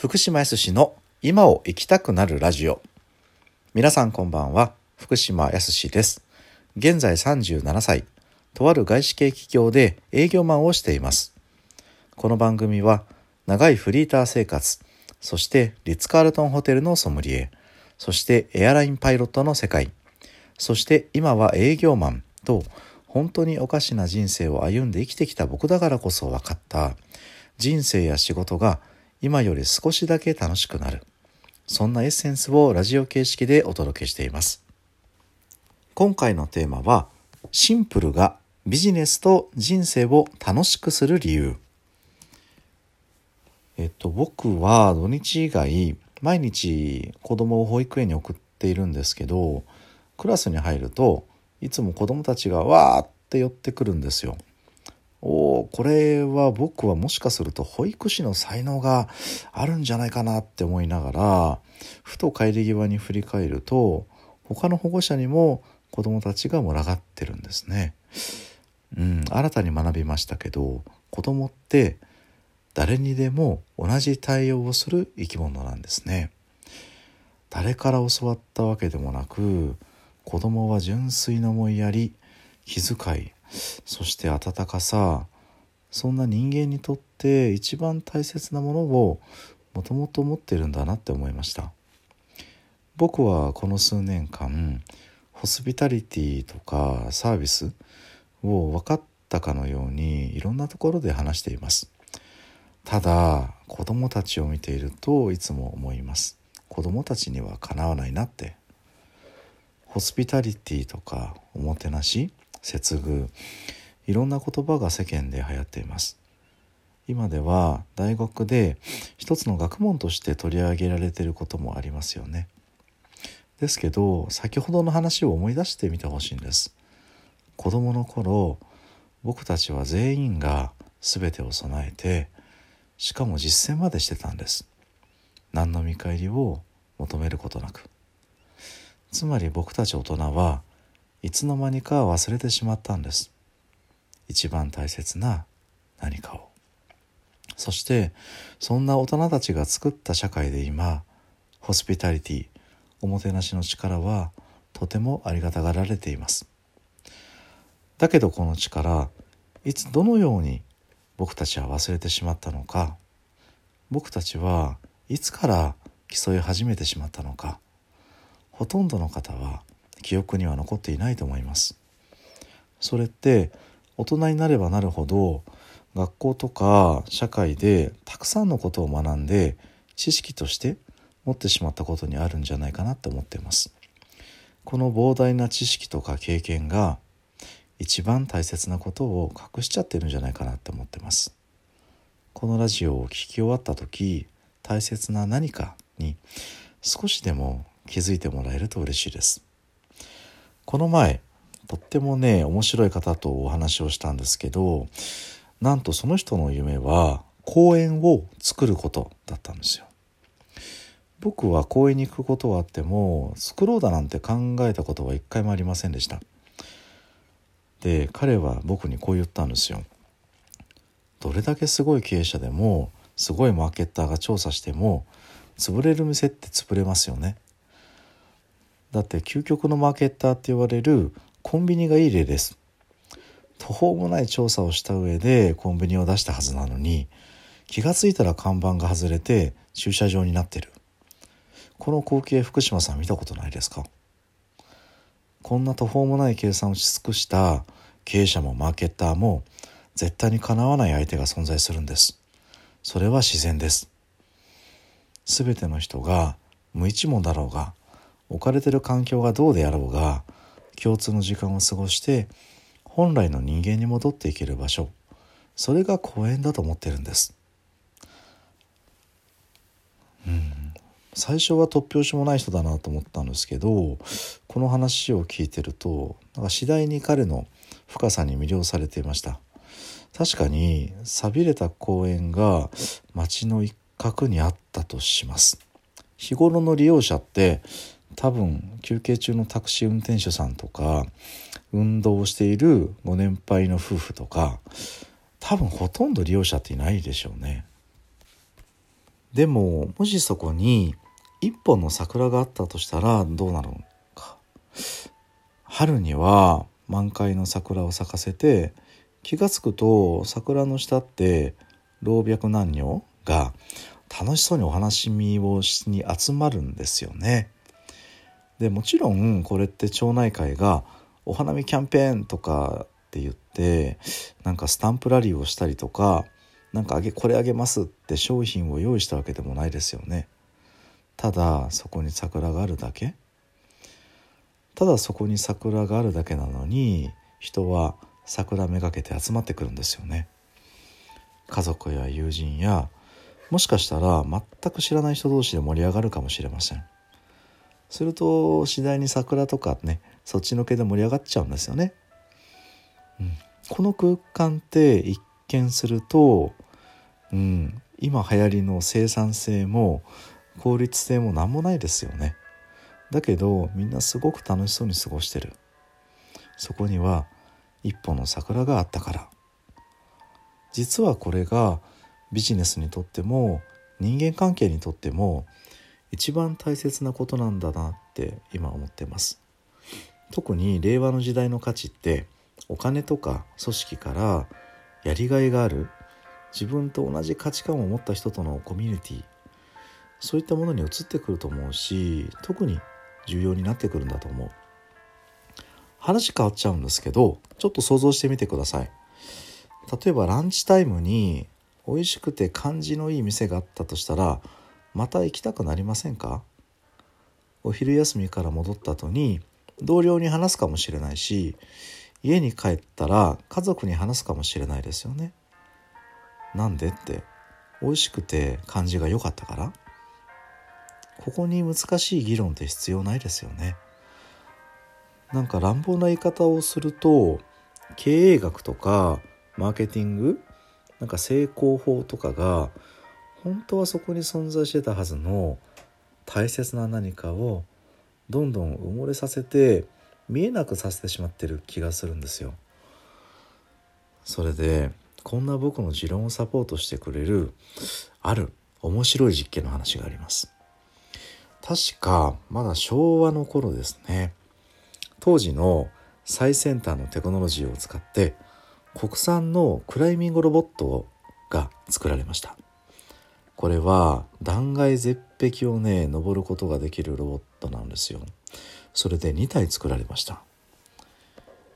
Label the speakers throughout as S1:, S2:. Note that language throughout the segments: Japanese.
S1: 福島康の今を生きたくなるラジオ。皆さんこんばんは。福島康です。現在37歳。とある外資系企業で営業マンをしています。この番組は長いフリーター生活そしてリッツ・カールトンホテルのソムリエそしてエアラインパイロットの世界そして今は営業マンと本当におかしな人生を歩んで生きてきた僕だからこそ分かった。人生や仕事が今より少しだけ楽しくなる。そんなエッセンスをラジオ形式でお届けしています。今回のテーマはシンプルがビジネスと人生を楽しくする理由。えっと僕は土日以外毎日子供を保育園に送っているんですけどクラスに入るといつも子供たちがわーって寄ってくるんですよ。おこれは僕はもしかすると保育士の才能があるんじゃないかなって思いながらふと帰り際に振り返ると他の保護者にも子どもたちが群がってるんですね。うん、新たに学びましたけど子供って誰にでも同じ対応をする生き物なんですね。誰から教わったわけでもなく子供は純粋な思いやり気遣いそして温かさそんな人間にとって一番大切なものをもともと持ってるんだなって思いました。僕はこの数年間ホスピタリティとかサービスを分かったかのようにいろんなところで話しています。ただ子供たちを見ているといつも思います。子供たちにはかなわないなって。ホスピタリティとかおもてなし接遇。いろんな言葉が世間で流行っています。今では大学で一つの学問として取り上げられていることもありますよね。ですけど先ほどの話を思い出してみてほしいんです。子供の頃僕たちは全員が全てを備えてしかも実践までしてたんです。何の見返りを求めることなく。つまり僕たち大人はいつの間にか忘れてしまったんです。一番大切な何かを。そしてそんな大人たちが作った社会で今ホスピタリティおもてなしの力はとてもありがたがられています。だけどこの力いつどのように僕たちは忘れてしまったのか僕たちはいつから競い始めてしまったのかほとんどの方は記憶には残っていないと思います。それって大人になればなるほど学校とか社会でたくさんのことを学んで知識として持ってしまったことにあるんじゃないかなって思っています。この膨大な知識とか経験が一番大切なことを隠しちゃってるんじゃないかなって思ってます。このラジオを聴き終わった時大切な何かに少しでも気づいてもらえると嬉しいです。この前とってもね面白い方とお話をしたんですけどなんとその人の夢は公園を作ることだったんですよ。僕は公園に行くことはあっても作ろうだなんて考えたことは一回もありませんでした。で彼は僕にこう言ったんですよ。どれだけすごい経営者でもすごいマーケッターが調査しても潰れる店って潰れますよね。だって究極のマーケッターって言われるコンビニがいい例です。途方もない調査をした上でコンビニを出したはずなのに気が付いたら看板が外れて駐車場になってる。この光景福島さん見たことないですか？こんな途方もない計算をし尽くした経営者もマーケッターも絶対にかなわない相手が存在するんです。それは自然です。全ての人が無一文だろうが置かれてる環境がどうであろうが共通の時間を過ごして本来の人間に戻っていける場所それが公園だと思ってるんです。うん。最初は突拍子もない人だなと思ったんですけどこの話を聞いてるとなんか次第に彼の深さに魅了されていました。確かに寂れた公園が街の一角にあったとします。日頃の利用者って多分休憩中のタクシー運転手さんとか運動をしているご年配の夫婦とか多分ほとんど利用者っていないでしょうね。でももしそこに一本の桜があったとしたらどうなるのか春には満開の桜を咲かせて気が付くと桜の下って老若男女が楽しそうにお話しみをしに集まるんですよね。でもちろんこれって町内会がお花見キャンペーンとかって言ってなんかスタンプラリーをしたりとかなんかあげこれあげますって商品を用意したわけでもないですよね。ただそこに桜があるだけただそこに桜があるだけなのに人は桜めがけて集まってくるんですよね。家族や友人やもしかしたら全く知らない人同士で盛り上がるかもしれません。すると次第に桜とかねそっちのけで盛り上がっちゃうんですよね。うん、この空間って一見すると、うん、今流行りの生産性も効率性も何もないですよね。だけどみんなすごく楽しそうに過ごしてる。そこには一本の桜があったから。実はこれがビジネスにとっても人間関係にとっても一番大切なことなんだなって今思ってます。特に令和の時代の価値ってお金とか組織からやりがいがある自分と同じ価値観を持った人とのコミュニティそういったものに移ってくると思うし特に重要になってくるんだと思う。話変わっちゃうんですけどちょっと想像してみてください。例えばランチタイムに美味しくて感じのいい店があったとしたらまた行きたくなりませんか？お昼休みから戻った後に同僚に話すかもしれないし家に帰ったら家族に話すかもしれないですよね。なんでって美味しくて感じが良かったからここに難しい議論って必要ないですよね。なんか乱暴な言い方をすると経営学とかマーケティングなんか成功法とかが本当はそこに存在してたはずの大切な何かをどんどん埋もれさせて見えなくさせてしまってる気がするんですよ。それでこんな僕の持論をサポートしてくれるある面白い実験の話があります。確かまだ昭和の頃ですね当時の最先端のテクノロジーを使って国産のクライミングロボットが作られましたこれは断崖絶壁をね登ることができるロボットなんですよ。それで2体作られました。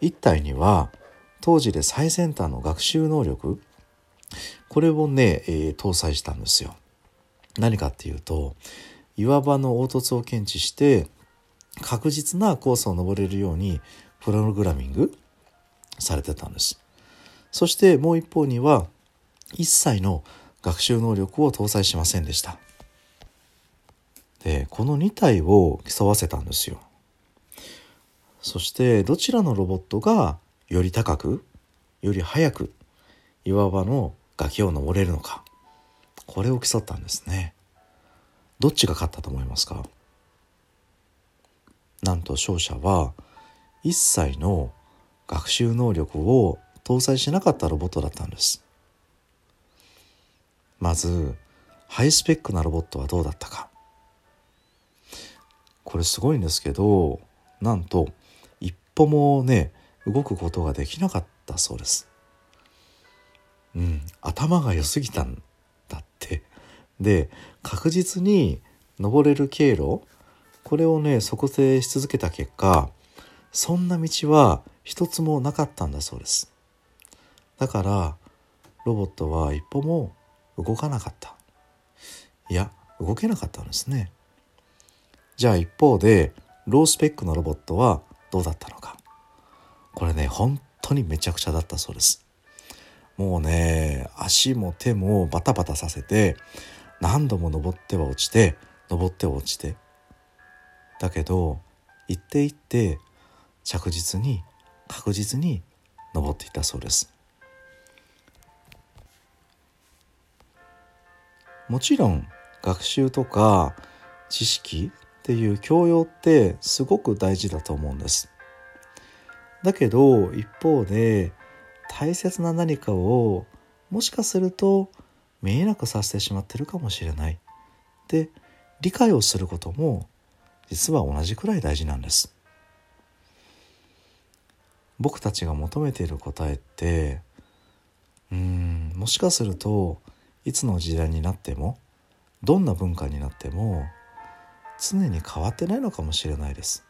S1: 1体には当時で最先端の学習能力これをね、えー、搭載したんですよ。何かっていうと岩場の凹凸を検知して確実なコースを登れるようにプログラミングされてたんです。そしてもう一方には一切の学習能力を搭載しませんでした。でこの2体を競わせたんですよ。そしてどちらのロボットがより高くより速く岩場の崖を登れるのかこれを競ったんですね。どっちが勝ったと思いますか？なんと勝者は一切の学習能力を搭載しなかったロボットだったんです。まずハイスペックなロボットはどうだったか。これすごいんですけどなんと一歩もね動くことができなかったそうです。うん頭が良すぎたんだって。で確実に登れる経路これをね測定し続けた結果そんな道は一つもなかったんだそうです。だからロボットは一歩も動かなかった。いや動けなかったんですね。じゃあ一方でロースペックのロボットはどうだったのか。これね本当にめちゃくちゃだったそうです。もうね足も手もバタバタさせて何度も登っては落ちて登っては落ちて。だけど行って行って着実に確実に登っていったそうです。もちろん学習とか知識っていう教養ってすごく大事だと思うんです。だけど一方で大切な何かをもしかすると見えなくさせてしまってるかもしれないで理解をすることも実は同じくらい大事なんです僕たちが求めている答えってうんもしかするといつの時代になってもどんな文化になっても常に変わってないのかもしれないです。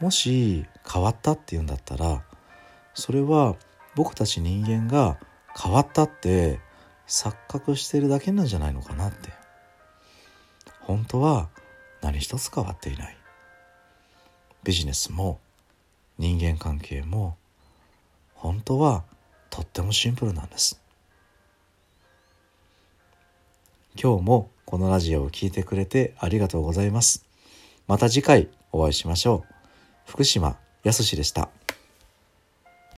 S1: もし変わったっていうんだったらそれは僕たち人間が変わったって錯覚してるだけなんじゃないのかなって。本当は何一つ変わっていない。ビジネスも人間関係も本当はとってもシンプルなんです。今日もこのラジオを聴いてくれてありがとうございます。また次回お会いしましょう。福島康でした。